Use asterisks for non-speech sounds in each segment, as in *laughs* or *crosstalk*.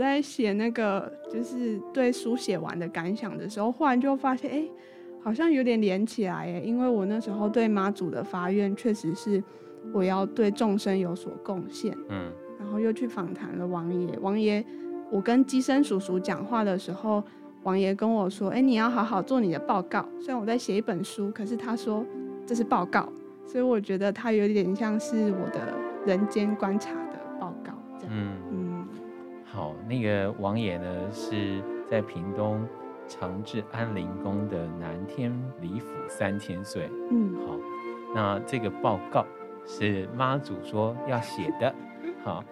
我在写那个就是对书写完的感想的时候，忽然就发现，哎，好像有点连起来耶，因为我那时候对妈祖的发愿确实是我要对众生有所贡献，嗯，然后又去访谈了王爷，王爷，我跟机身叔叔讲话的时候。王爷跟我说：“哎，你要好好做你的报告。虽然我在写一本书，可是他说这是报告，所以我觉得他有点像是我的人间观察那个王爷呢是在屏东长治安灵宫的南天李府三千岁。嗯，好，那这个报告是妈祖说要写的。*laughs* 好。”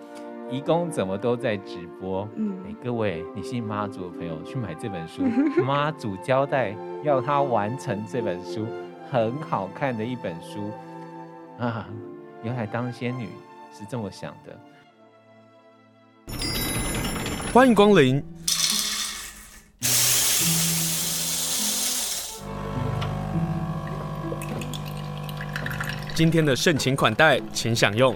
移工怎么都在直播？嗯，哎，各位，你信妈祖的朋友去买这本书。妈祖交代要他完成这本书，很好看的一本书啊！原来当仙女是这么想的。欢迎光临。今天的盛情款待，请享用。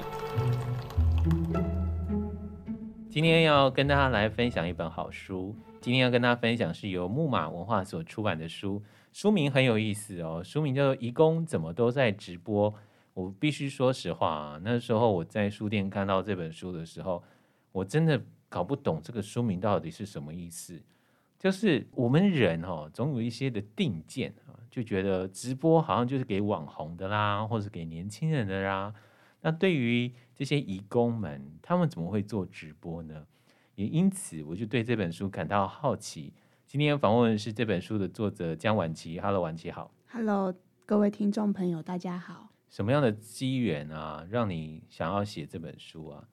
今天要跟大家来分享一本好书。今天要跟大家分享是由木马文化所出版的书，书名很有意思哦。书名叫做《移工怎么都在直播》。我必须说实话啊，那时候我在书店看到这本书的时候，我真的搞不懂这个书名到底是什么意思。就是我们人哦，总有一些的定见啊，就觉得直播好像就是给网红的啦，或者给年轻人的啦。那对于这些义工们，他们怎么会做直播呢？也因此，我就对这本书感到好奇。今天访问的是这本书的作者江婉琪。Hello，婉琪好。Hello，各位听众朋友，大家好。什么样的机缘啊，让你想要写这本书啊？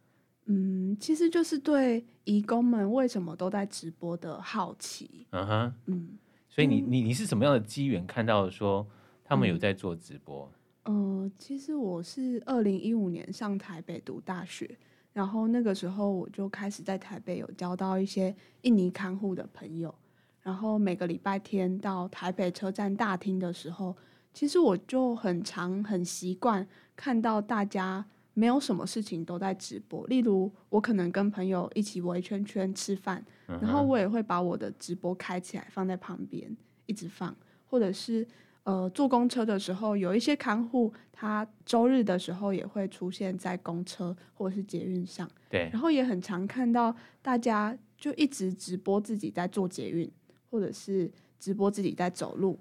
嗯，其实就是对义工们为什么都在直播的好奇。嗯哼，嗯，所以你你你是什么样的机缘看到说他们有在做直播？嗯呃，其实我是二零一五年上台北读大学，然后那个时候我就开始在台北有交到一些印尼看护的朋友，然后每个礼拜天到台北车站大厅的时候，其实我就很常很习惯看到大家没有什么事情都在直播，例如我可能跟朋友一起围圈圈吃饭，然后我也会把我的直播开起来放在旁边一直放，或者是。呃，坐公车的时候，有一些看护，他周日的时候也会出现在公车或者是捷运上。对，然后也很常看到大家就一直直播自己在做捷运，或者是直播自己在走路。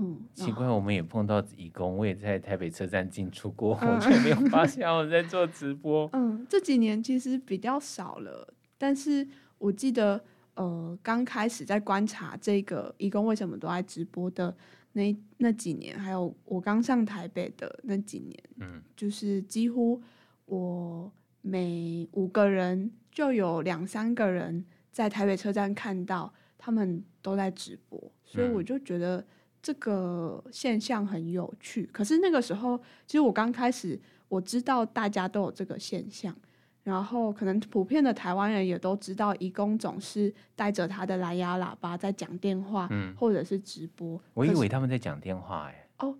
嗯，奇怪，我们也碰到义工，我也在台北车站进出过，嗯、我却没有 *laughs* 发现我在做直播。嗯，这几年其实比较少了，但是我记得，呃，刚开始在观察这个义工为什么都在直播的。那那几年，还有我刚上台北的那几年，嗯，就是几乎我每五个人就有两三个人在台北车站看到他们都在直播，所以我就觉得这个现象很有趣。可是那个时候，其实我刚开始我知道大家都有这个现象。然后，可能普遍的台湾人也都知道，移工总是带着他的蓝牙喇叭在讲电话，嗯，或者是直播。我以为他们在讲电话，哎。哦，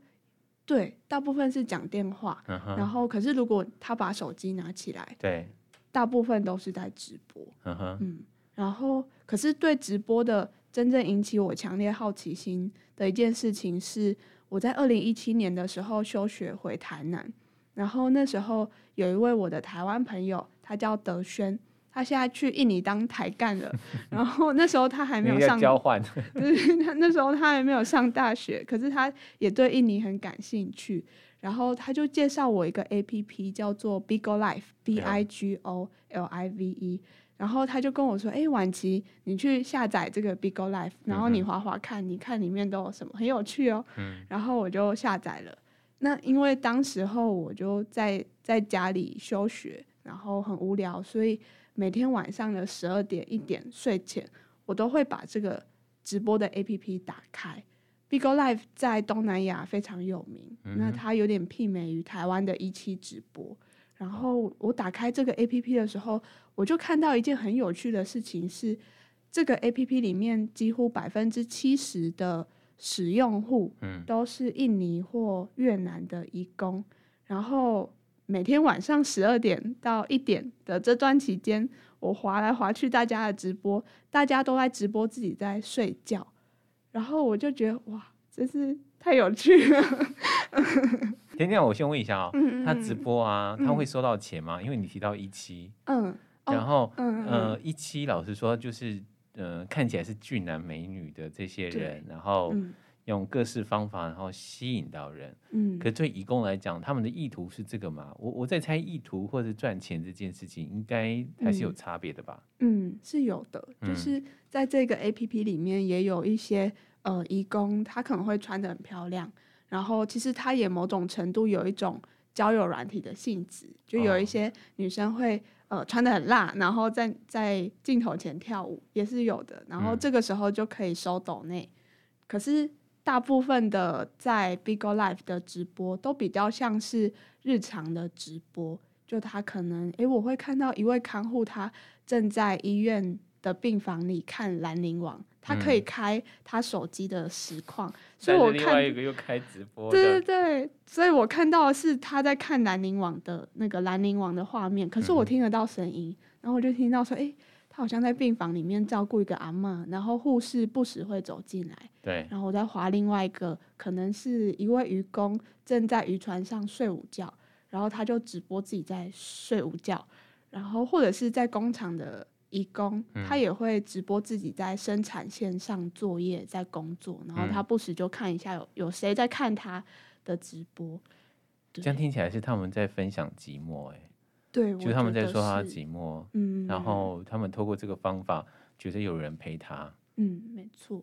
对，大部分是讲电话。然后，可是如果他把手机拿起来，对，大部分都是在直播。嗯哼。嗯，然后，可是对直播的真正引起我强烈好奇心的一件事情是，我在二零一七年的时候休学回台南。然后那时候有一位我的台湾朋友，他叫德轩，他现在去印尼当台干了。*laughs* 然后那时候他还没有上交换，*laughs* 就是他那时候他还没有上大学，可是他也对印尼很感兴趣。然后他就介绍我一个 APP 叫做 Bigo Life B I G O L I V E。然后他就跟我说：“哎，婉琪，你去下载这个 Bigo Live，然后你滑滑看，你看里面都有什么，很有趣哦。”然后我就下载了。那因为当时候我就在在家里休学，然后很无聊，所以每天晚上的十二点一点睡前，我都会把这个直播的 APP 打开。Bigo Live 在东南亚非常有名，嗯、那它有点媲美于台湾的一期直播。然后我打开这个 APP 的时候，我就看到一件很有趣的事情是，这个 APP 里面几乎百分之七十的使用户都是印尼或越南的移工，然后每天晚上十二点到一点的这段期间，我划来划去大家的直播，大家都在直播自己在睡觉，然后我就觉得哇，真是太有趣了。甜甜，我先问一下哦，嗯嗯他直播啊，他会收到钱吗？嗯、因为你提到一期，嗯，然后，嗯呃，一期老实说就是，呃，看起来是俊男美女的这些人，然后。嗯用各式方法，然后吸引到人。嗯，可对义工来讲，他们的意图是这个吗？我我在猜，意图或者赚钱这件事情，应该还是有差别的吧？嗯，是有的。就是在这个 APP 里面，也有一些呃义工，他可能会穿的很漂亮，然后其实他也某种程度有一种交友软体的性质，就有一些女生会呃穿的很辣，然后在在镜头前跳舞，也是有的。然后这个时候就可以收抖内，可是。大部分的在 Bigo Live 的直播都比较像是日常的直播，就他可能，诶，我会看到一位看护，他正在医院的病房里看兰陵王，他可以开他手机的实况，嗯、所以我看另外一个又开直播，对对对，所以我看到的是他在看兰陵王的那个兰陵王的画面，可是我听得到声音，嗯、然后我就听到说，诶。他好像在病房里面照顾一个阿嬷，然后护士不时会走进来。对，然后我在划另外一个，可能是一位渔工正在渔船上睡午觉，然后他就直播自己在睡午觉，然后或者是在工厂的移工，嗯、他也会直播自己在生产线上作业在工作，然后他不时就看一下有有谁在看他的直播。这样听起来是他们在分享寂寞，哎。对，就他们在说他寂寞，嗯，然后他们透过这个方法，觉得有人陪他，嗯，没错，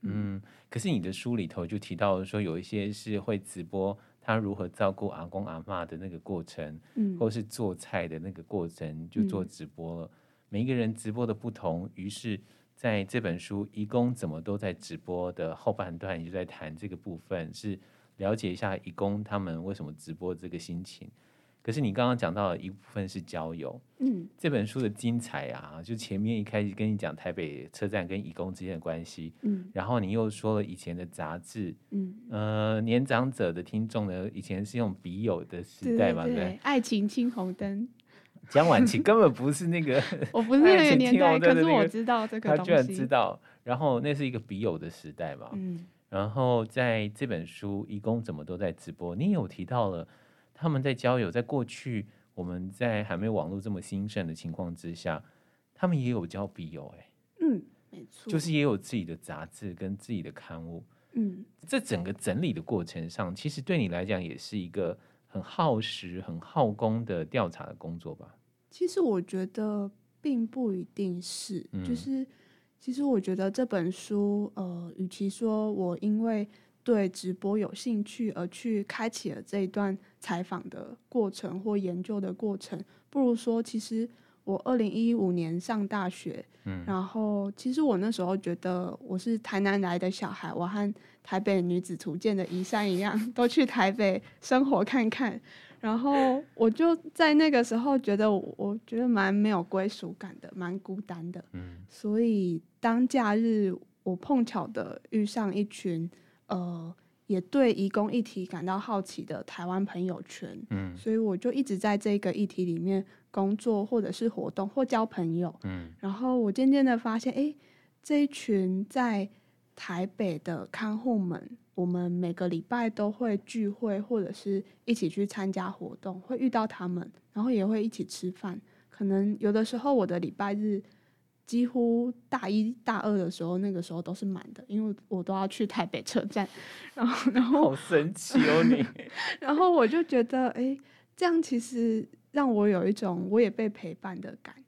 嗯，可是你的书里头就提到说，有一些是会直播他如何照顾阿公阿妈的那个过程，嗯，或是做菜的那个过程，就做直播了。嗯、每一个人直播的不同，于是在这本书《义工怎么都在直播》的后半段，就在谈这个部分，是了解一下义工他们为什么直播这个心情。可是你刚刚讲到的一部分是交友，嗯，这本书的精彩啊，就前面一开始跟你讲台北车站跟义工之间的关系，嗯，然后你又说了以前的杂志，嗯，呃，年长者的听众呢，以前是用笔友的时代嘛，对，对，对，爱情青红灯，江晚琪根本不是那个，*laughs* 我不是那个 *laughs* 年代，那个、可是我知道这个，他居然知道，然后那是一个笔友的时代嘛，嗯，然后在这本书义工怎么都在直播，你有提到了他们在交友，在过去。我们在还没有网络这么兴盛的情况之下，他们也有交笔友哎，嗯，没错，就是也有自己的杂志跟自己的刊物，嗯，这整个整理的过程上，其实对你来讲也是一个很耗时、很耗工的调查的工作吧？其实我觉得并不一定是，嗯、就是其实我觉得这本书，呃，与其说我因为对直播有兴趣而去开启了这一段采访的过程或研究的过程，不如说，其实我二零一五年上大学，嗯，然后其实我那时候觉得我是台南来的小孩，我和台北女子图鉴的移山一样，*laughs* 都去台北生活看看，然后我就在那个时候觉得我，我觉得蛮没有归属感的，蛮孤单的，嗯，所以当假日我碰巧的遇上一群。呃，也对移工议题感到好奇的台湾朋友圈，嗯，所以我就一直在这个议题里面工作，或者是活动，或交朋友，嗯，然后我渐渐的发现，哎，这一群在台北的看护们，我们每个礼拜都会聚会，或者是一起去参加活动，会遇到他们，然后也会一起吃饭，可能有的时候我的礼拜日。几乎大一大二的时候，那个时候都是满的，因为我都要去台北车站，*laughs* 然后然后好神奇哦你，*laughs* 然后我就觉得，哎，这样其实让我有一种我也被陪伴的感觉。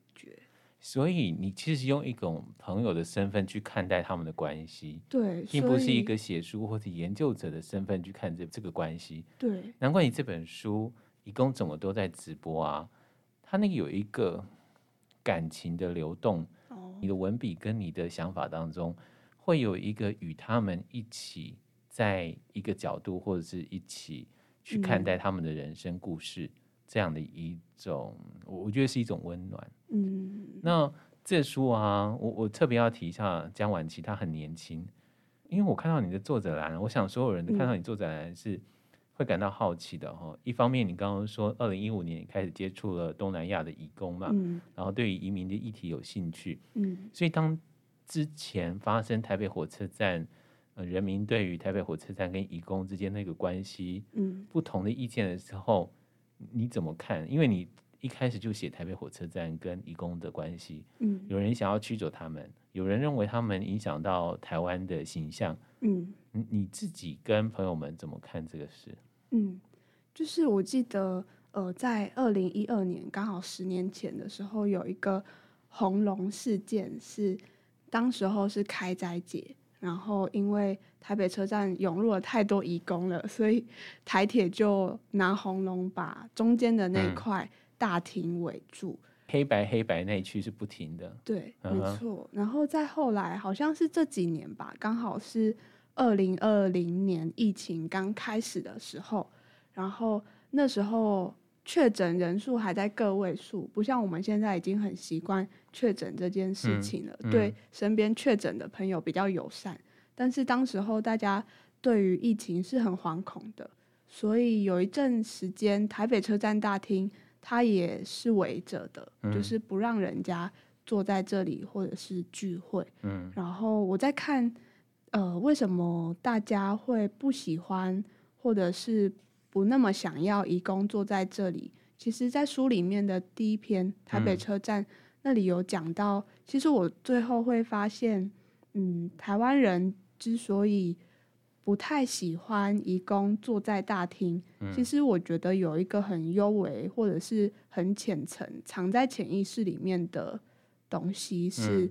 所以你其实用一种朋友的身份去看待他们的关系，对，并不是一个写书或者研究者的身份去看这这个关系。对，难怪你这本书一共怎么都在直播啊，他那个有一个感情的流动。你的文笔跟你的想法当中，会有一个与他们一起在一个角度，或者是一起去看待他们的人生故事，嗯、这样的一种，我我觉得是一种温暖。嗯，那这书啊，我我特别要提一下江晚琪，他很年轻，因为我看到你的作者栏，我想所有人都看到你作者栏是会感到好奇的哈。一方面，你刚刚说二零一五年开始接触了东南亚的移工嘛，嗯，然后对于移民的议题有兴趣，嗯，所以当之前发生台北火车站，呃，人民对于台北火车站跟移工之间那个关系，嗯，不同的意见的时候，你怎么看？因为你一开始就写台北火车站跟移工的关系，嗯，有人想要驱走他们，有人认为他们影响到台湾的形象，嗯，你你自己跟朋友们怎么看这个事？嗯，就是我记得，呃，在二零一二年，刚好十年前的时候，有一个红龙事件，是当时候是开斋节，然后因为台北车站涌入了太多移工了，所以台铁就拿红龙把中间的那块。嗯大厅围住，黑白黑白那一区是不停的，对，嗯、没错。然后再后来，好像是这几年吧，刚好是二零二零年疫情刚开始的时候，然后那时候确诊人数还在个位数，不像我们现在已经很习惯确诊这件事情了，嗯嗯、对身边确诊的朋友比较友善。但是当时候大家对于疫情是很惶恐的，所以有一阵时间台北车站大厅。他也是围着的，嗯、就是不让人家坐在这里或者是聚会。嗯，然后我在看，呃，为什么大家会不喜欢或者是不那么想要移工坐在这里？其实，在书里面的第一篇台北车站、嗯、那里有讲到，其实我最后会发现，嗯，台湾人之所以不太喜欢移工坐在大厅，嗯、其实我觉得有一个很幽微或者是很浅层藏在潜意识里面的东西是，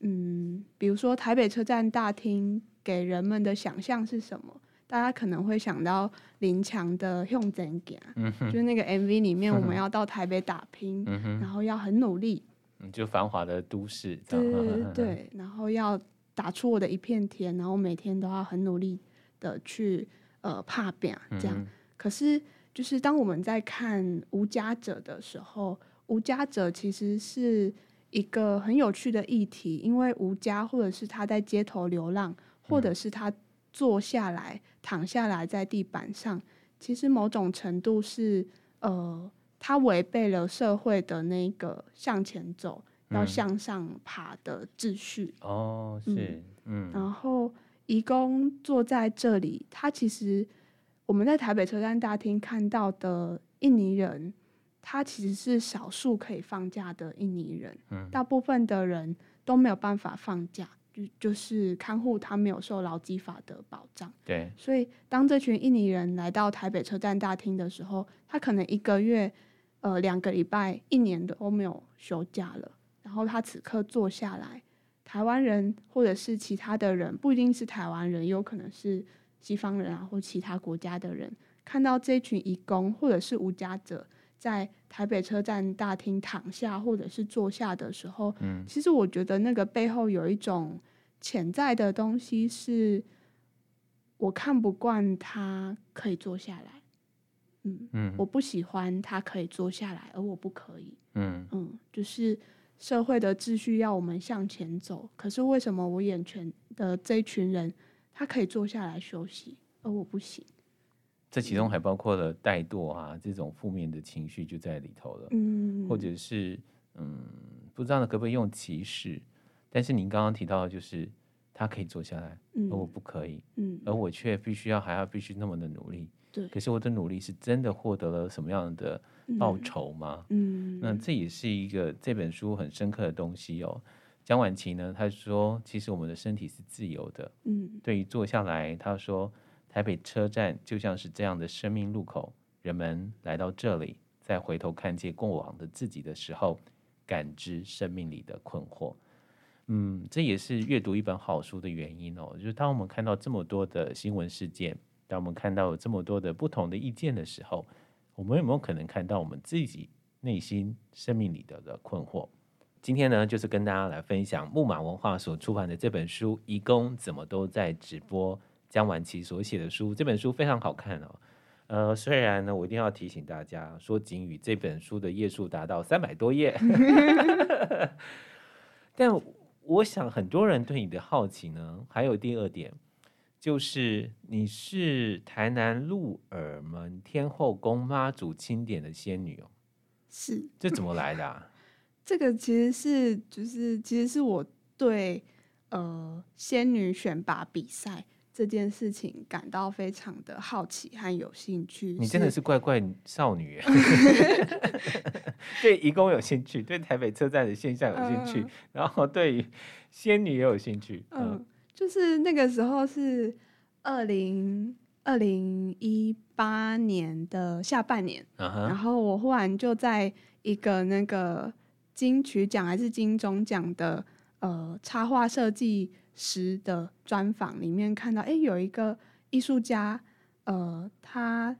嗯，嗯，比如说台北车站大厅给人们的想象是什么？大家可能会想到林强的《向前行》，嗯，就是那个 MV 里面我 *laughs* 们要到台北打拼，嗯、然后要很努力，就繁华的都市，对对 *laughs* 对，然后要打出我的一片天，然后每天都要很努力。的去呃怕变这样，嗯、可是就是当我们在看《无家者》的时候，《无家者》其实是一个很有趣的议题，因为无家或者是他在街头流浪，或者是他坐下来、嗯、躺下来在地板上，其实某种程度是呃，他违背了社会的那个向前走、嗯、要向上爬的秩序。哦，是，嗯，然后。移工坐在这里，他其实我们在台北车站大厅看到的印尼人，他其实是少数可以放假的印尼人。嗯，大部分的人都没有办法放假，就就是看护他没有受劳基法的保障。对，所以当这群印尼人来到台北车站大厅的时候，他可能一个月、呃两个礼拜、一年都没有休假了，然后他此刻坐下来。台湾人或者是其他的人，不一定是台湾人，也有可能是西方人啊，或其他国家的人，看到这群移工或者是无家者在台北车站大厅躺下或者是坐下的时候，嗯，其实我觉得那个背后有一种潜在的东西，是我看不惯他可以坐下来，嗯嗯，我不喜欢他可以坐下来，而我不可以，嗯。嗯，就是。社会的秩序要我们向前走，可是为什么我眼前的这一群人，他可以坐下来休息，而我不行？这其中还包括了怠惰啊，这种负面的情绪就在里头了。嗯，或者是嗯，不知道可不可以用歧视？但是您刚刚提到的就是他可以坐下来，而我不可以。嗯，而我却必须要还要必须那么的努力。对，可是我的努力是真的获得了什么样的？报仇吗？嗯，那这也是一个这本书很深刻的东西哦。江婉琪呢，他说，其实我们的身体是自由的。嗯，对于坐下来，他说，台北车站就像是这样的生命路口，人们来到这里，再回头看见过往的自己的时候，感知生命里的困惑。嗯，这也是阅读一本好书的原因哦。就是当我们看到这么多的新闻事件，当我们看到有这么多的不同的意见的时候，我们有没有可能看到我们自己内心生命里的的困惑？今天呢，就是跟大家来分享木马文化所出版的这本书《义工怎么都在直播》，江晚琪所写的书。这本书非常好看哦。呃，虽然呢，我一定要提醒大家说，仅与这本书的页数达到三百多页，*laughs* 但我想很多人对你的好奇呢，还有第二点。就是你是台南鹿耳门天后宫妈祖钦点的仙女哦，是，这怎么来的啊？*laughs* 这个其实是就是其实是我对呃仙女选拔比赛这件事情感到非常的好奇和有兴趣。你真的是怪怪少女，*laughs* 对移工有兴趣，对台北车站的现象有兴趣，嗯、然后对于仙女也有兴趣，嗯。嗯就是那个时候是二零二零一八年的下半年，uh huh. 然后我忽然就在一个那个金曲奖还是金钟奖的呃插画设计师的专访里面看到，哎，有一个艺术家，呃，他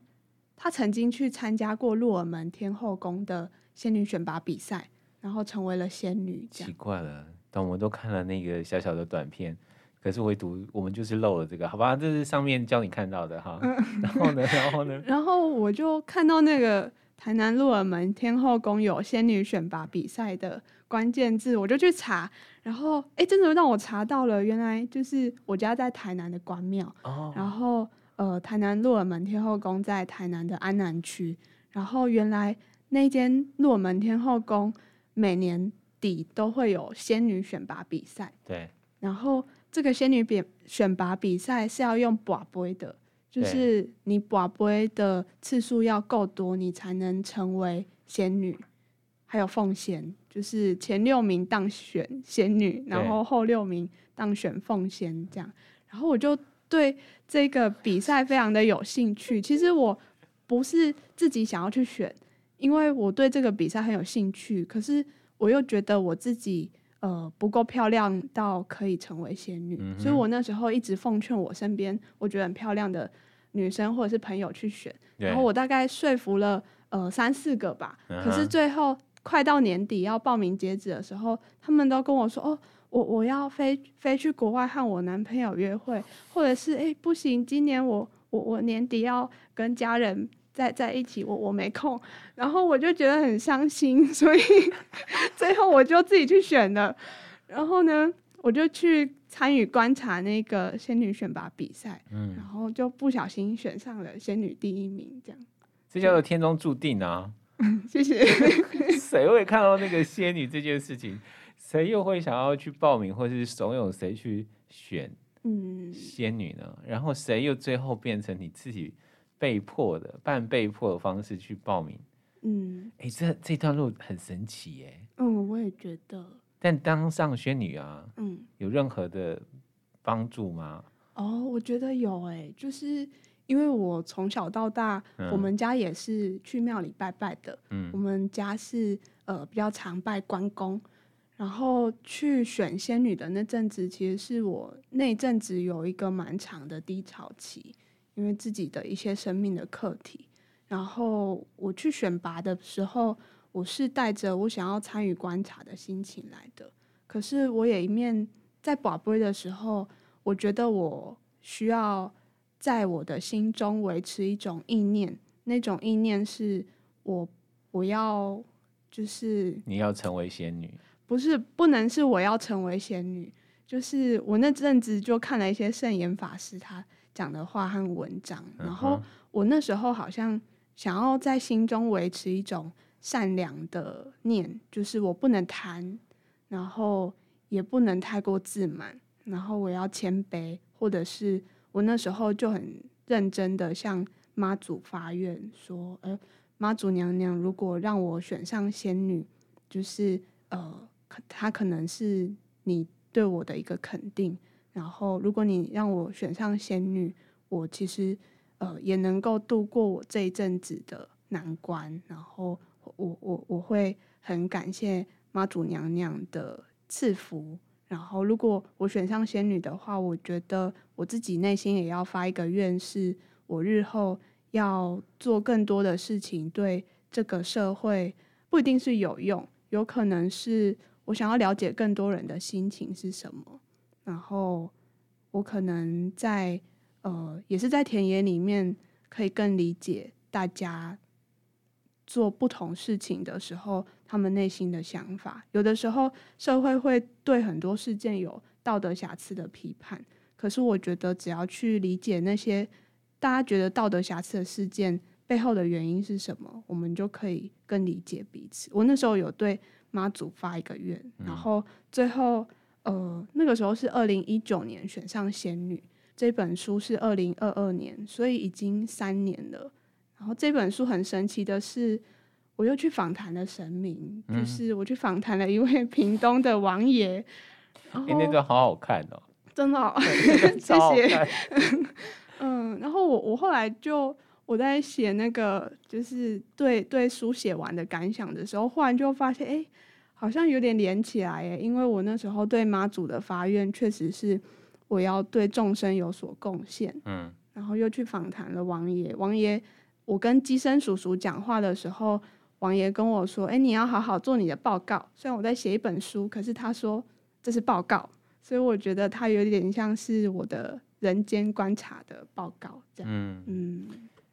他曾经去参加过鹿耳门天后宫的仙女选拔比赛，然后成为了仙女。奇怪了，但我们都看了那个小小的短片。可是唯独我们就是漏了这个，好吧？这是上面教你看到的哈。嗯、*laughs* *laughs* 然后呢，然后呢？然后我就看到那个台南鹿耳门天后宫有仙女选拔比赛的关键字，我就去查。然后哎，真的让我查到了，原来就是我家在台南的关庙。哦。然后呃，台南鹿耳门天后宫在台南的安南区。然后原来那间鹿耳门天后宫每年底都会有仙女选拔比赛。对。然后。这个仙女比选拔比赛是要用跋杯的，就是你跋杯的次数要够多，你才能成为仙女。还有凤仙，就是前六名当选仙女，然后后六名当选凤仙这样。然后我就对这个比赛非常的有兴趣。*laughs* 其实我不是自己想要去选，因为我对这个比赛很有兴趣，可是我又觉得我自己。呃，不够漂亮到可以成为仙女，嗯、所以我那时候一直奉劝我身边我觉得很漂亮的女生或者是朋友去选，然后我大概说服了呃三四个吧，嗯、可是最后快到年底要报名截止的时候，他们都跟我说哦，我我要飞飞去国外和我男朋友约会，或者是哎不行，今年我我我年底要跟家人。在在一起，我我没空，然后我就觉得很伤心，*laughs* 所以最后我就自己去选了。然后呢，我就去参与观察那个仙女选拔比赛，嗯，然后就不小心选上了仙女第一名，这样。这叫做天中注定啊！*laughs* 谢谢。谁会看到那个仙女这件事情？谁又会想要去报名，或是怂恿谁去选嗯仙女呢？嗯、然后谁又最后变成你自己？被迫的，半被迫的方式去报名，嗯，哎、欸，这这段路很神奇耶，嗯，我也觉得。但当上仙女啊，嗯，有任何的帮助吗？哦，我觉得有，哎，就是因为我从小到大，嗯、我们家也是去庙里拜拜的，嗯，我们家是呃比较常拜关公，然后去选仙女的那阵子，其实是我那阵子有一个蛮长的低潮期。因为自己的一些生命的课题，然后我去选拔的时候，我是带着我想要参与观察的心情来的。可是我也一面在宝贝的时候，我觉得我需要在我的心中维持一种意念，那种意念是我我要就是你要成为仙女，不是不能是我要成为仙女，就是我那阵子就看了一些圣严法师他。讲的话和文章，然后我那时候好像想要在心中维持一种善良的念，就是我不能贪，然后也不能太过自满，然后我要谦卑，或者是我那时候就很认真的向妈祖发愿说，呃，妈祖娘娘，如果让我选上仙女，就是呃，她可能是你对我的一个肯定。然后，如果你让我选上仙女，我其实呃也能够度过我这一阵子的难关。然后我我我会很感谢妈祖娘娘的赐福。然后，如果我选上仙女的话，我觉得我自己内心也要发一个愿，是我日后要做更多的事情，对这个社会不一定是有用，有可能是我想要了解更多人的心情是什么。然后我可能在呃，也是在田野里面，可以更理解大家做不同事情的时候，他们内心的想法。有的时候社会会对很多事件有道德瑕疵的批判，可可是我觉得只要去理解那些大家觉得道德瑕疵的事件背后的原因是什么，我们就可以更理解彼此。我那时候有对妈祖发一个愿，然后最后呃那个时候是二零一九年选上仙女，这本书是二零二二年，所以已经三年了。然后这本书很神奇的是，我又去访谈了神明，嗯、就是我去访谈了一位 *laughs* 屏东的王爷。哎、欸，那段好好看哦，*laughs* 真的、*laughs* 哦，谢谢。嗯，然后我我后来就我在写那个就是对对书写完的感想的时候，忽然就发现，哎，好像有点连起来耶，因为我那时候对妈祖的发愿确实是我要对众生有所贡献。嗯，然后又去访谈了王爷，王爷。我跟机身叔叔讲话的时候，王爷跟我说：“哎，你要好好做你的报告。虽然我在写一本书，可是他说这是报告，所以我觉得他有点像是我的人间观察的报告这样。”嗯嗯。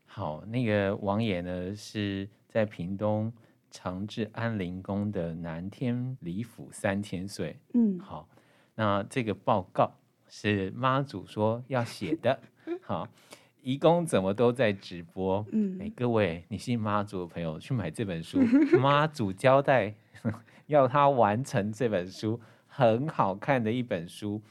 好，那个王爷呢是在屏东长治安陵宫的南天李府三千岁。嗯。好，那这个报告是妈祖说要写的。*laughs* 好。义工怎么都在直播？嗯，哎，各位，你信妈祖的朋友去买这本书。*laughs* 妈祖交代要他完成这本书，很好看的一本书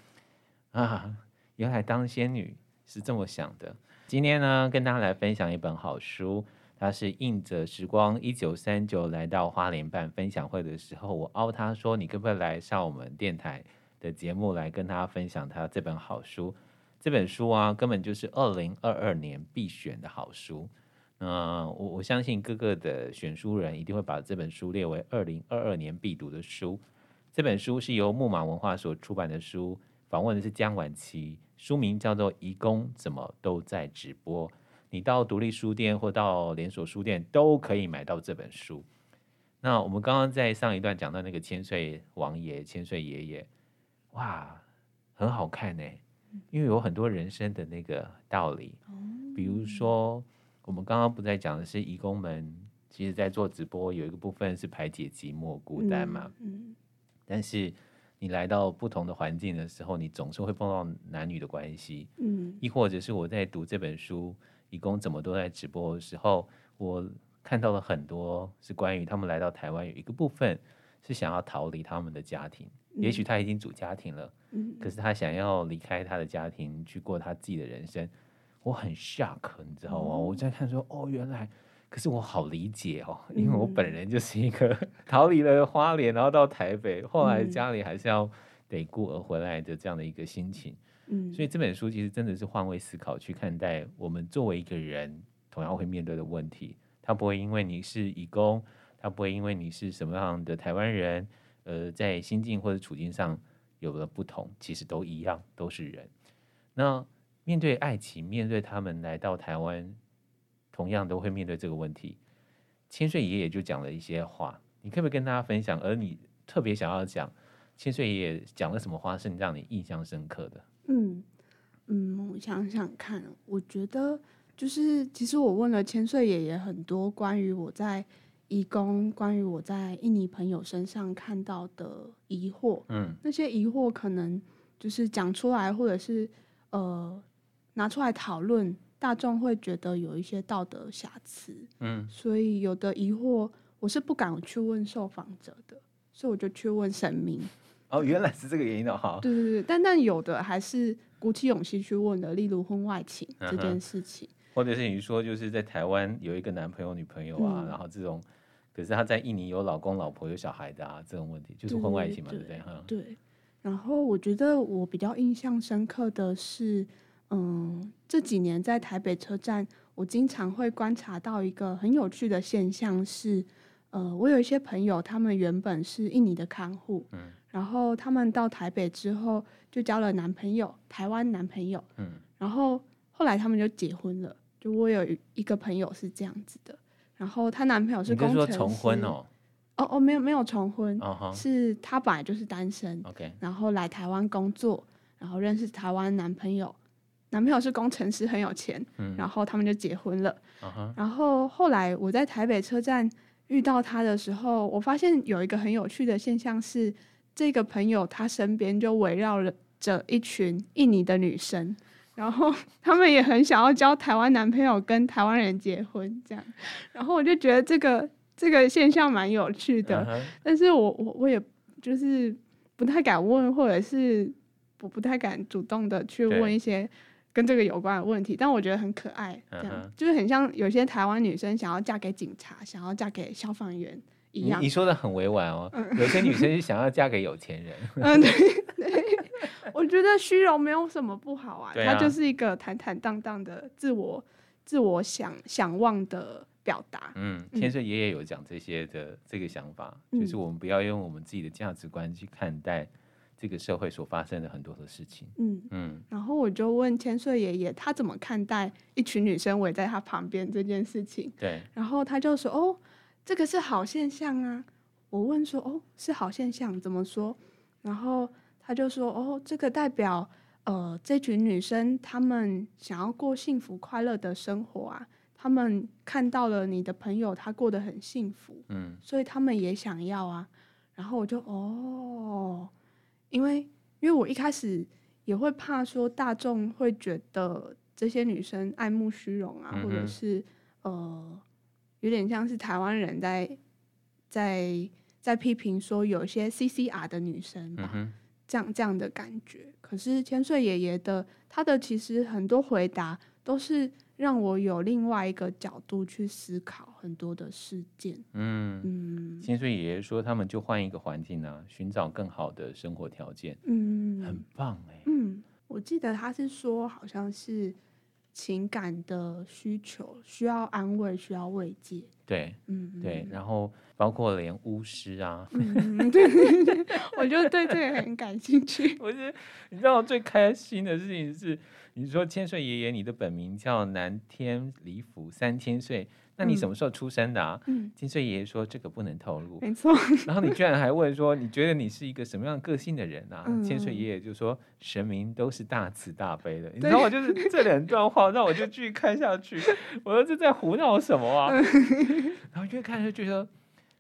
啊！原来当仙女是这么想的。今天呢，跟大家来分享一本好书，他是印着时光一九三九来到花莲办分享会的时候，我凹他说，你可不可以来上我们电台的节目来跟大家分享他这本好书？这本书啊，根本就是二零二二年必选的好书。嗯，我我相信各个的选书人一定会把这本书列为二零二二年必读的书。这本书是由木马文化所出版的书，访问的是江晚琪，书名叫做《移工怎么都在直播》。你到独立书店或到连锁书店都可以买到这本书。那我们刚刚在上一段讲到那个千岁王爷、千岁爷爷，哇，很好看呢。因为有很多人生的那个道理，比如说我们刚刚不在讲的是义工们，其实在做直播有一个部分是排解寂寞孤单嘛。但是你来到不同的环境的时候，你总是会碰到男女的关系。嗯，亦或者是我在读这本书，移工怎么都在直播的时候，我看到了很多是关于他们来到台湾有一个部分是想要逃离他们的家庭。也许他已经组家庭了，可是他想要离开他的家庭去过他自己的人生。我很 shock，你知道吗？我在看说，哦，原来，可是我好理解哦，*laughs* 因为我本人就是一个逃离了花莲，然后到台北，后来家里还是要得孤儿回来的这样的一个心情。所以这本书其实真的是换位思考去看待我们作为一个人同样会面对的问题。他不会因为你是义工，他不会因为你是什么样的台湾人。呃，在心境或者处境上有了不同，其实都一样，都是人。那面对爱情，面对他们来到台湾，同样都会面对这个问题。千岁爷爷就讲了一些话，你可不可以跟大家分享？而你特别想要讲千岁爷爷讲了什么话，是让你印象深刻的？嗯嗯，我想想看，我觉得就是其实我问了千岁爷爷很多关于我在。义工关于我在印尼朋友身上看到的疑惑，嗯，那些疑惑可能就是讲出来，或者是呃拿出来讨论，大众会觉得有一些道德瑕疵，嗯，所以有的疑惑我是不敢去问受访者的，所以我就去问神明。哦，原来是这个原因的哈。对对对，但但有的还是鼓起勇气去问的，例如婚外情这件事情，嗯，或者是你说就是在台湾有一个男朋友女朋友啊，嗯，然后这种。可是他在印尼有老公老婆有小孩的啊，这种问题就是婚外情嘛，对不对？哈。对。然后我觉得我比较印象深刻的是，嗯，这几年在台北车站，我经常会观察到一个很有趣的现象是，呃，我有一些朋友，他们原本是印尼的看护，嗯，然后他们到台北之后就交了男朋友，台湾男朋友，嗯，然后后来他们就结婚了。就我有一个朋友是这样子的。然后她男朋友是工程师。说重婚哦？哦哦，没有没有重婚，uh huh. 是她本来就是单身，Okay. 然后来台湾工作，然后认识台湾男朋友，男朋友是工程师，很有钱，嗯、然后他们就结婚了。Uh huh. 然后后来我在台北车站遇到他的时候，我发现有一个很有趣的现象是，这个朋友他身边就围绕了着一群印尼的女生，然后 *laughs* 他们也很想要交台湾男朋友，跟台湾人结婚这样。然后我就觉得这个这个现象蛮有趣的，uh huh. 但是我我我也就是不太敢问，或者是我不太敢主动的去问一些跟这个有关的问题。但我觉得很可爱，这样、uh huh. 就是很像有些台湾女生想要嫁给警察，想要嫁给消防员。你你说的很委婉哦，嗯、有些女生是想要嫁给有钱人。*laughs* 嗯，对 *laughs* 对，*laughs* 我觉得虚荣没有什么不好啊，它、啊、就是一个坦坦荡荡的自我自我想想望的表达。嗯，千岁爷爷有讲这些的这个想法，嗯、就是我们不要用我们自己的价值观去看待这个社会所发生的很多的事情。嗯嗯，嗯然后我就问千岁爷爷，他怎么看待一群女生围在他旁边这件事情？对，然后他就说哦。这个是好现象啊！我问说：“哦，是好现象，怎么说？”然后他就说：“哦，这个代表呃，这群女生她们想要过幸福快乐的生活啊，她们看到了你的朋友他过得很幸福，嗯，所以她们也想要啊。”然后我就哦，因为因为我一开始也会怕说大众会觉得这些女生爱慕虚荣啊，嗯、或者是呃。有点像是台湾人在在在批评说有些 CCR 的女生吧，这样这样的感觉。可是千岁爷爷的他的其实很多回答都是让我有另外一个角度去思考很多的事件。嗯嗯，千岁爷爷说他们就换一个环境啊，寻找更好的生活条件。嗯，很棒哎。嗯，我记得他是说好像是。情感的需求需要安慰，需要慰藉。对，嗯，对，然后包括连巫师啊，嗯，对对对，我就对这个很感兴趣。*laughs* 我是，你知道我最开心的事情是，你说千岁爷爷，你的本名叫南天李府三千岁。那你什么时候出生的啊？嗯，千岁爷爷说这个不能透露。没错。然后你居然还问说，你觉得你是一个什么样个性的人啊？千岁爷爷就说，神明都是大慈大悲的。你知道我就是这两段话，那我就继续看下去。我说这在胡闹什么啊？*laughs* 然后越看就觉得，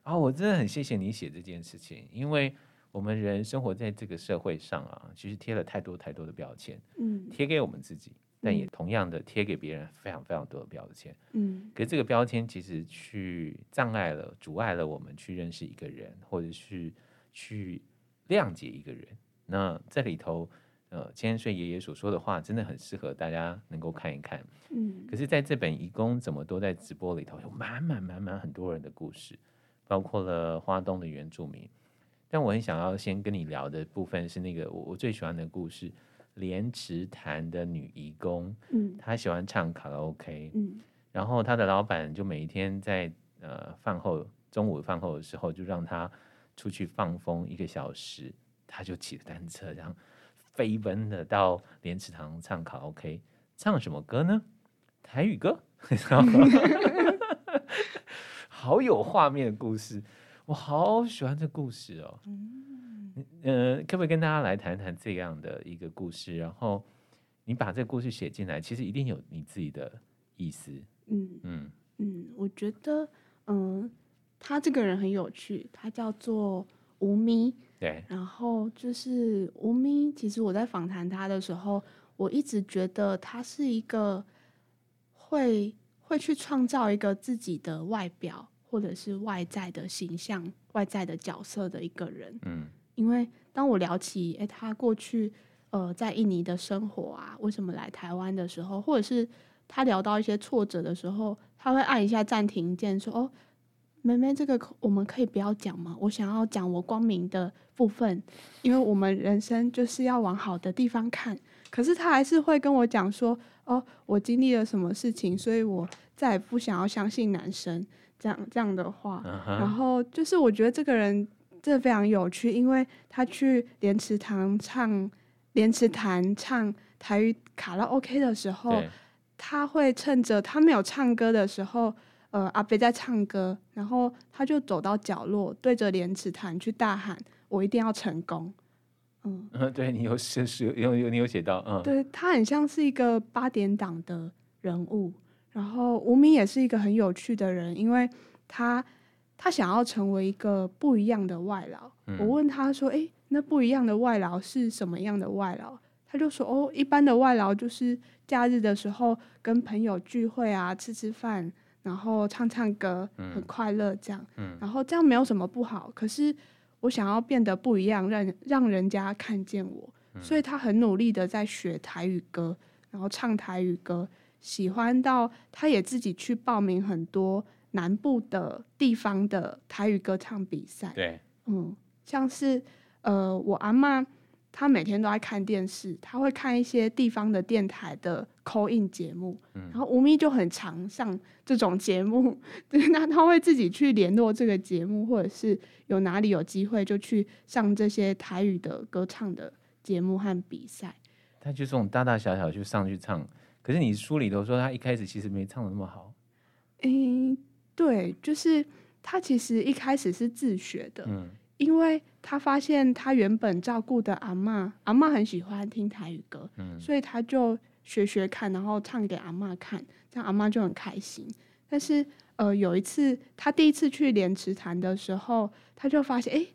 啊，我真的很谢谢你写这件事情，因为我们人生活在这个社会上啊，其实贴了太多太多的标签，嗯，贴给我们自己。但也同样的贴给别人非常非常多的标签，嗯，可是这个标签其实去障碍了、阻碍了我们去认识一个人，或者是去谅解一个人。那这里头，呃，千岁爷爷所说的话真的很适合大家能够看一看，嗯。可是在这本《义工怎么都在直播》里头，有满满满满很多人的故事，包括了花东的原住民。但我很想要先跟你聊的部分是那个我我最喜欢的故事。莲池潭的女义工，嗯，她喜欢唱卡拉 OK，嗯，然后她的老板就每一天在呃饭后中午饭后的时候，就让她出去放风一个小时，她就骑着单车，然后飞奔的到莲池塘唱卡拉 OK，唱什么歌呢？台语歌，*laughs* 好有画面的故事，我好喜欢这故事哦。嗯呃，可不可以跟大家来谈谈这样的一个故事？然后你把这个故事写进来，其实一定有你自己的意思。嗯嗯嗯，我觉得，嗯、呃，他这个人很有趣，他叫做吴咪。对。然后就是吴咪，其实我在访谈他的时候，我一直觉得他是一个会会去创造一个自己的外表，或者是外在的形象、外在的角色的一个人。嗯。因为当我聊起，诶，他过去，呃，在印尼的生活啊，为什么来台湾的时候，或者是他聊到一些挫折的时候，他会按一下暂停键，说：“哦，妹妹，这个我们可以不要讲吗？我想要讲我光明的部分，因为我们人生就是要往好的地方看。可是他还是会跟我讲说：哦，我经历了什么事情，所以我再也不想要相信男生这样这样的话。Uh huh. 然后就是我觉得这个人。这非常有趣，因为他去莲池潭唱莲池潭唱台语卡拉 OK 的时候，他会趁着他没有唱歌的时候，呃，阿飞在唱歌，然后他就走到角落，对着莲池潭去大喊：“我一定要成功！”嗯，*laughs* 嗯，对你有写是有有你有写到，嗯，对他很像是一个八点档的人物，然后吴明也是一个很有趣的人，因为他。他想要成为一个不一样的外劳。嗯、我问他说：“诶，那不一样的外劳是什么样的外劳？他就说哦，一般的外劳就是假日的时候跟朋友聚会啊，吃吃饭，然后唱唱歌，很快乐这样。嗯，然后这样没有什么不好。可是我想要变得不一样，让让人家看见我，所以他很努力的在学台语歌，然后唱台语歌，喜欢到他也自己去报名很多南部的地方的台语歌唱比赛。对，嗯，像是呃，我阿妈她每天都在看电视，她会看一些地方的电台的 call in 节目，嗯、然后吴咪就很常上这种节目，*laughs* 对，那她会自己去联络这个节目，或者是有哪里有机会就去上这些台语的歌唱的节目和比赛。他就这种大大小小就上去唱，可是你书里头说他一开始其实没唱的那么好。嗯，对，就是他其实一开始是自学的，嗯。因为他发现他原本照顾的阿嬷，阿嬷很喜欢听台语歌，嗯，所以他就学学看，然后唱给阿嬷看，这样阿嬷就很开心。但是，呃，有一次他第一次去莲池潭的时候，他就发现，哎，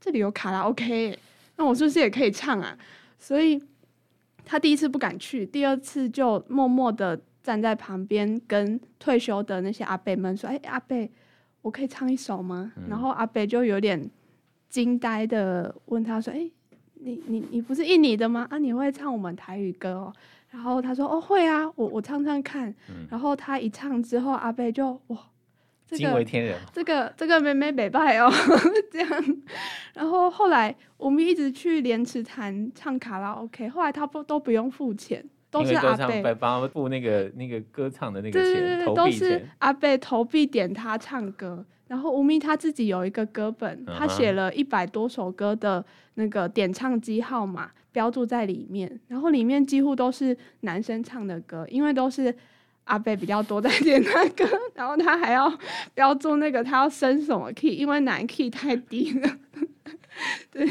这里有卡拉 OK，那我是不是也可以唱啊？所以他第一次不敢去，第二次就默默的站在旁边，跟退休的那些阿伯们说：“哎，阿伯，我可以唱一首吗？”嗯，然后阿伯就有点。惊呆的问他说：“哎、欸，你你你不是印尼的吗？啊，你会唱我们台语歌哦？”然后他说：“哦，会啊，我我唱唱看。嗯”然后他一唱之后，阿伯就哇，这个、惊为天人，这个这个妹妹北拜哦，*laughs* 这样。然后后来我们一直去莲池潭唱卡拉 OK，后来他不都不用付钱，都是阿贝帮他付那个那个歌唱的那个钱，对对对，都是阿贝投币点他唱歌。然后吴咪他自己有一个歌本，他写了一百多首歌的那个点唱机号码标注在里面，然后里面几乎都是男生唱的歌，因为都是阿贝比较多在点那歌，然后他还要标注那个他要升什么 key，因为男 key 太低了。*laughs* 对，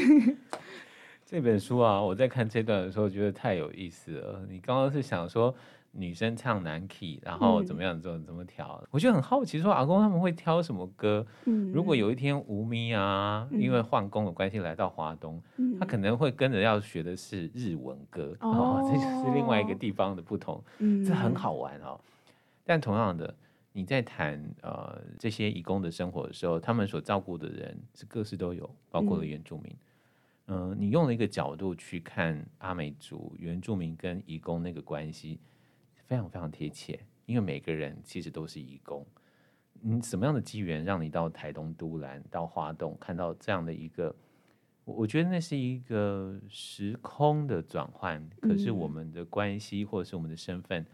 这本书啊，我在看这段的时候觉得太有意思了。你刚刚是想说？女生唱男 key，然后怎么样怎么怎么调？嗯、我就很好奇，说阿公他们会挑什么歌？嗯、如果有一天吴咪啊，嗯、因为换工的关系来到华东，嗯、他可能会跟着要学的是日文歌，哦，哦，这就是另外一个地方的不同，嗯、这很好玩哦。但同样的，你在谈呃这些义工的生活的时候，他们所照顾的人是各式都有，包括了原住民。嗯、呃，你用了一个角度去看阿美族原住民跟移工那个关系。非常非常贴切，因为每个人其实都是移工。你，什么样的机缘让你到台东都兰、到花东看到这样的一个？我我觉得那是一个时空的转换。可是我们的关系或者是我们的身份，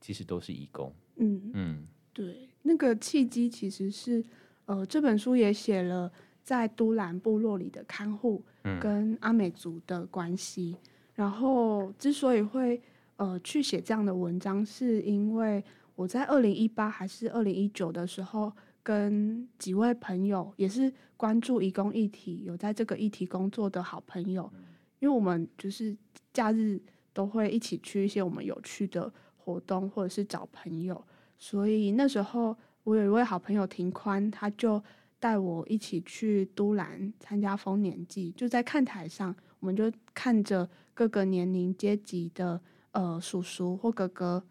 其实都是义工。嗯嗯，嗯对，那个契机其实是呃，这本书也写了在都兰部落里的看护跟阿美族的关系。嗯、然后之所以会。呃，去写这样的文章，是因为我在二零一八还是二零一九的时候，跟几位朋友也是关注移工议题，有在这个议题工作的好朋友，因为我们就是假日都会一起去一些我们有趣的活动，或者是找朋友，所以那时候我有一位好朋友庭宽，他就带我一起去都兰参加丰年祭，就在看台上，我们就看着各个年龄阶级的。呃，叔叔或哥哥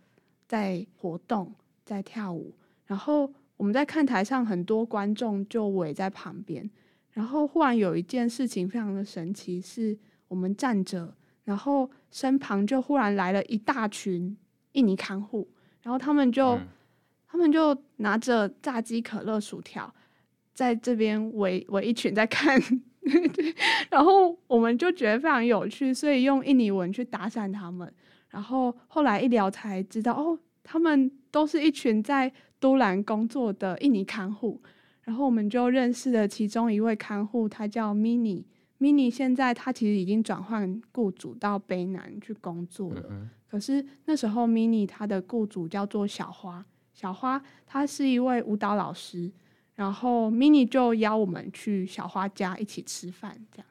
在活动，在跳舞，然后我们在看台上，很多观众就围在旁边。然后忽然有一件事情非常的神奇，是我们站着，然后身旁就忽然来了一大群印尼看护，然后他们就、嗯、他们就拿着炸鸡、可乐、薯条，在这边围围一群在看，*laughs* 然后我们就觉得非常有趣，所以用印尼文去打散他们。然后后来一聊才知道，哦，他们都是一群在都兰工作的印尼看护。然后我们就认识了其中一位看护，他叫 Mini。Mini 现在他其实已经转换雇主到北南去工作了。可是那时候 Mini 他的雇主叫做小花，小花她是一位舞蹈老师。然后 Mini 就邀我们去小花家一起吃饭，这样。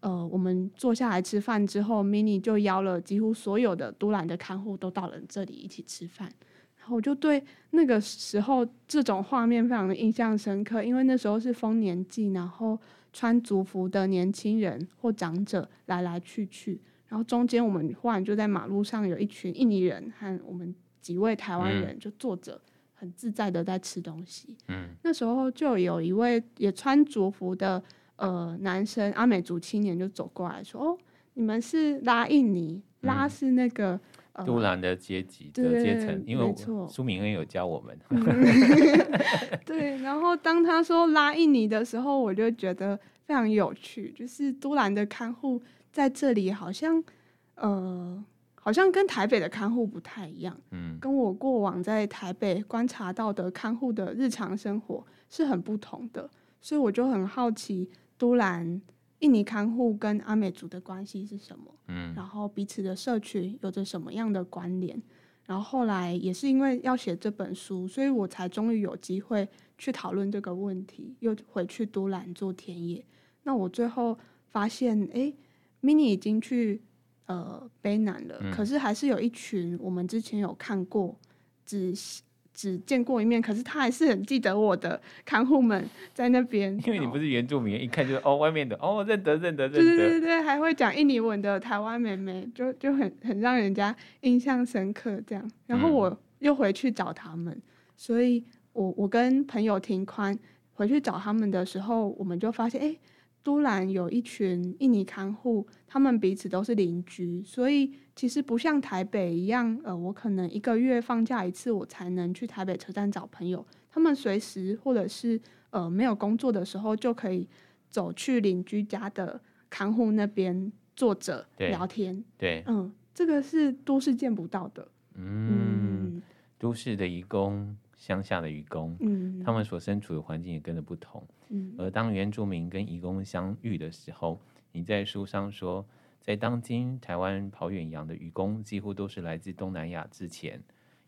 呃，我们坐下来吃饭之后，Mini 就邀了几乎所有的都兰的看护都到了这里一起吃饭。然后我就对那个时候这种画面非常的印象深刻，因为那时候是丰年祭，然后穿族服的年轻人或长者来来去去，然后中间我们忽然就在马路上有一群印尼人和我们几位台湾人就坐着，很自在的在吃东西。嗯，那时候就有一位也穿族服的呃男生阿美族青年就走过来说：“哦，你们是拉印尼？拉是那个。”都兰的阶级的阶层，对因为苏明恩有教我们。*laughs* *laughs* 对，然后当他说拉印尼的时候，我就觉得非常有趣，就是都兰的看护在这里好像，呃，好像跟台北的看护不太一样。嗯，跟我过往在台北观察到的看护的日常生活是很不同的，所以我就很好奇都兰。印尼看护跟阿美族的关系是什么？嗯，然后彼此的社群有着什么样的关联？然后后来也是因为要写这本书，所以我才终于有机会去讨论这个问题，又回去都兰做田野。那我最后发现，哎，Mini 已经去呃卑南了，嗯，可是还是有一群我们之前有看过，只。只见过一面，可是他还是很记得我的看护们在那边。因为你不是原住民，一看就是哦，外面的哦，认得认得认得。对对对，还会讲印尼文的台湾妹妹，就就很很让人家印象深刻这样。然后我又回去找他们，嗯、所以我我跟朋友庭宽回去找他们的时候，我们就发现，哎。都兰有一群印尼看护，他们彼此都是邻居，所以其实不像台北一样，呃，我可能一个月放假一次，我才能去台北车站找朋友。他们随时或者是呃没有工作的时候，就可以走去邻居家的看护那边坐着聊天。对，嗯，这个是都市见不到的。嗯，嗯都市的移工。乡下的渔工，嗯，他们所身处的环境也跟着不同，嗯，而当原住民跟移工相遇的时候，你在书上说，在当今台湾跑远洋的渔工几乎都是来自东南亚，之前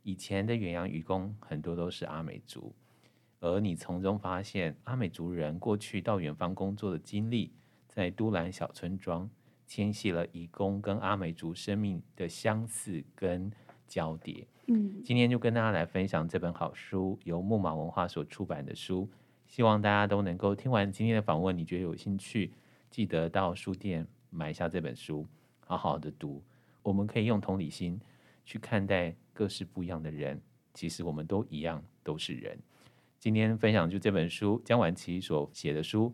以前的远洋渔工很多都是阿美族，而你从中发现阿美族人过去到远方工作的经历，在都兰小村庄牵系了移工跟阿美族生命的相似跟交叠。嗯，今天就跟大家来分享这本好书，由木马文化所出版的书。希望大家都能够听完今天的访问，你觉得有兴趣，记得到书店买下这本书，好好的读。我们可以用同理心去看待各式不一样的人，其实我们都一样，都是人。今天分享就这本书，江婉琪所写的书《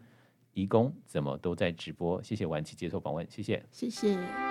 移工怎么都在直播》。谢谢婉琪接受访问，谢谢，谢谢。